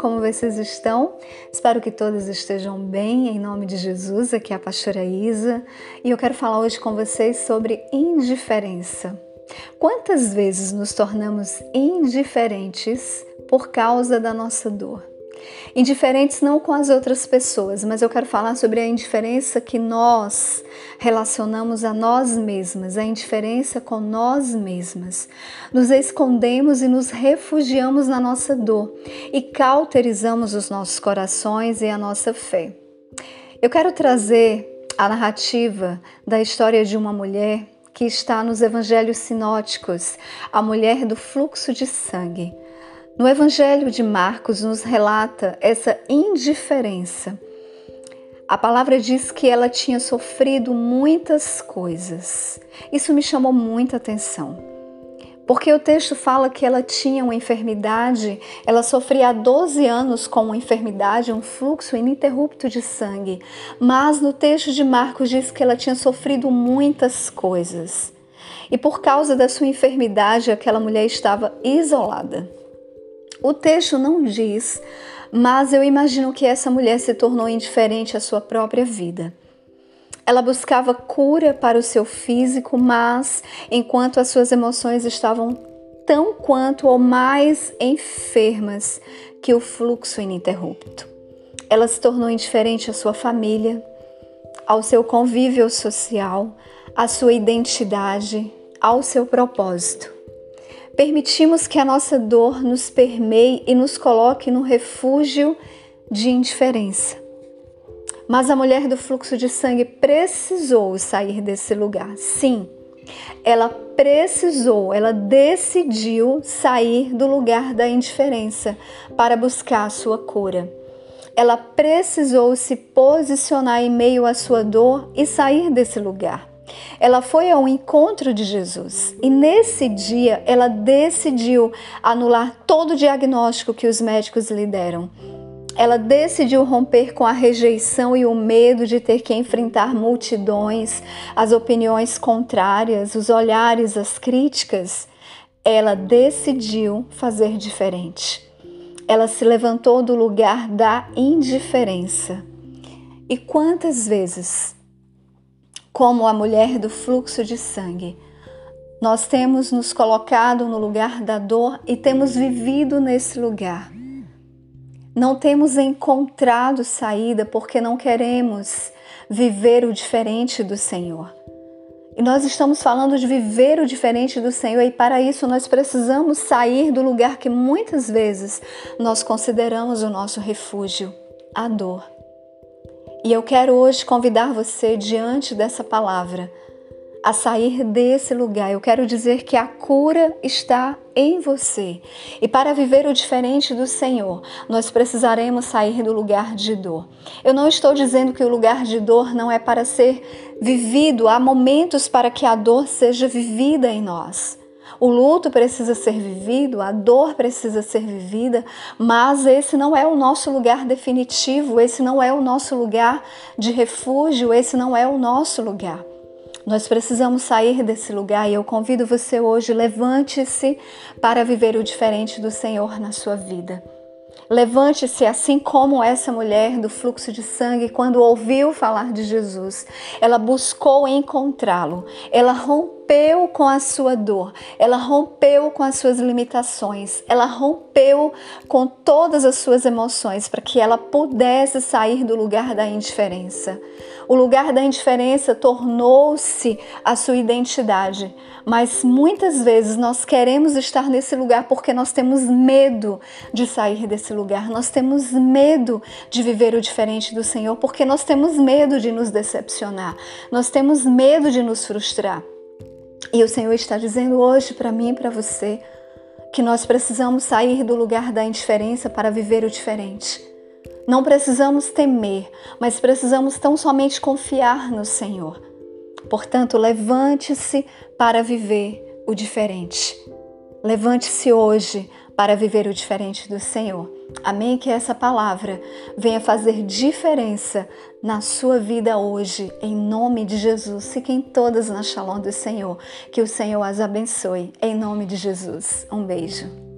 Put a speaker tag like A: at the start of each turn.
A: como vocês estão? Espero que todos estejam bem, em nome de Jesus. Aqui é a pastora Isa e eu quero falar hoje com vocês sobre indiferença. Quantas vezes nos tornamos indiferentes por causa da nossa dor? Indiferentes não com as outras pessoas, mas eu quero falar sobre a indiferença que nós relacionamos a nós mesmas, a indiferença com nós mesmas. Nos escondemos e nos refugiamos na nossa dor e cauterizamos os nossos corações e a nossa fé. Eu quero trazer a narrativa da história de uma mulher que está nos evangelhos sinóticos, a mulher do fluxo de sangue. No Evangelho de Marcos nos relata essa indiferença. A palavra diz que ela tinha sofrido muitas coisas. Isso me chamou muita atenção. Porque o texto fala que ela tinha uma enfermidade, ela sofria há 12 anos com uma enfermidade, um fluxo ininterrupto de sangue. Mas no texto de Marcos diz que ela tinha sofrido muitas coisas. E por causa da sua enfermidade, aquela mulher estava isolada. O texto não diz, mas eu imagino que essa mulher se tornou indiferente à sua própria vida. Ela buscava cura para o seu físico, mas enquanto as suas emoções estavam tão quanto ou mais enfermas que o fluxo ininterrupto. Ela se tornou indiferente à sua família, ao seu convívio social, à sua identidade, ao seu propósito permitimos que a nossa dor nos permeie e nos coloque no refúgio de indiferença. Mas a mulher do fluxo de sangue precisou sair desse lugar. Sim, ela precisou, ela decidiu sair do lugar da indiferença para buscar a sua cura. Ela precisou se posicionar em meio à sua dor e sair desse lugar. Ela foi ao encontro de Jesus e nesse dia ela decidiu anular todo o diagnóstico que os médicos lhe deram. Ela decidiu romper com a rejeição e o medo de ter que enfrentar multidões, as opiniões contrárias, os olhares, as críticas. Ela decidiu fazer diferente. Ela se levantou do lugar da indiferença. E quantas vezes como a mulher do fluxo de sangue. Nós temos nos colocado no lugar da dor e temos vivido nesse lugar. Não temos encontrado saída porque não queremos viver o diferente do Senhor. E nós estamos falando de viver o diferente do Senhor, e para isso nós precisamos sair do lugar que muitas vezes nós consideramos o nosso refúgio a dor. E eu quero hoje convidar você, diante dessa palavra, a sair desse lugar. Eu quero dizer que a cura está em você. E para viver o diferente do Senhor, nós precisaremos sair do lugar de dor. Eu não estou dizendo que o lugar de dor não é para ser vivido, há momentos para que a dor seja vivida em nós. O luto precisa ser vivido, a dor precisa ser vivida, mas esse não é o nosso lugar definitivo, esse não é o nosso lugar de refúgio, esse não é o nosso lugar. Nós precisamos sair desse lugar e eu convido você hoje, levante-se para viver o diferente do Senhor na sua vida. Levante-se assim como essa mulher do fluxo de sangue, quando ouviu falar de Jesus, ela buscou encontrá-lo, ela rompeu rompeu com a sua dor, ela rompeu com as suas limitações, ela rompeu com todas as suas emoções para que ela pudesse sair do lugar da indiferença. O lugar da indiferença tornou-se a sua identidade, mas muitas vezes nós queremos estar nesse lugar porque nós temos medo de sair desse lugar, nós temos medo de viver o diferente do Senhor porque nós temos medo de nos decepcionar, nós temos medo de nos frustrar. E o Senhor está dizendo hoje para mim e para você que nós precisamos sair do lugar da indiferença para viver o diferente. Não precisamos temer, mas precisamos tão somente confiar no Senhor. Portanto, levante-se para viver o diferente. Levante-se hoje para viver o diferente do Senhor. Amém? Que essa palavra venha fazer diferença na sua vida hoje, em nome de Jesus. Fiquem todas na Shalom do Senhor. Que o Senhor as abençoe, em nome de Jesus. Um beijo.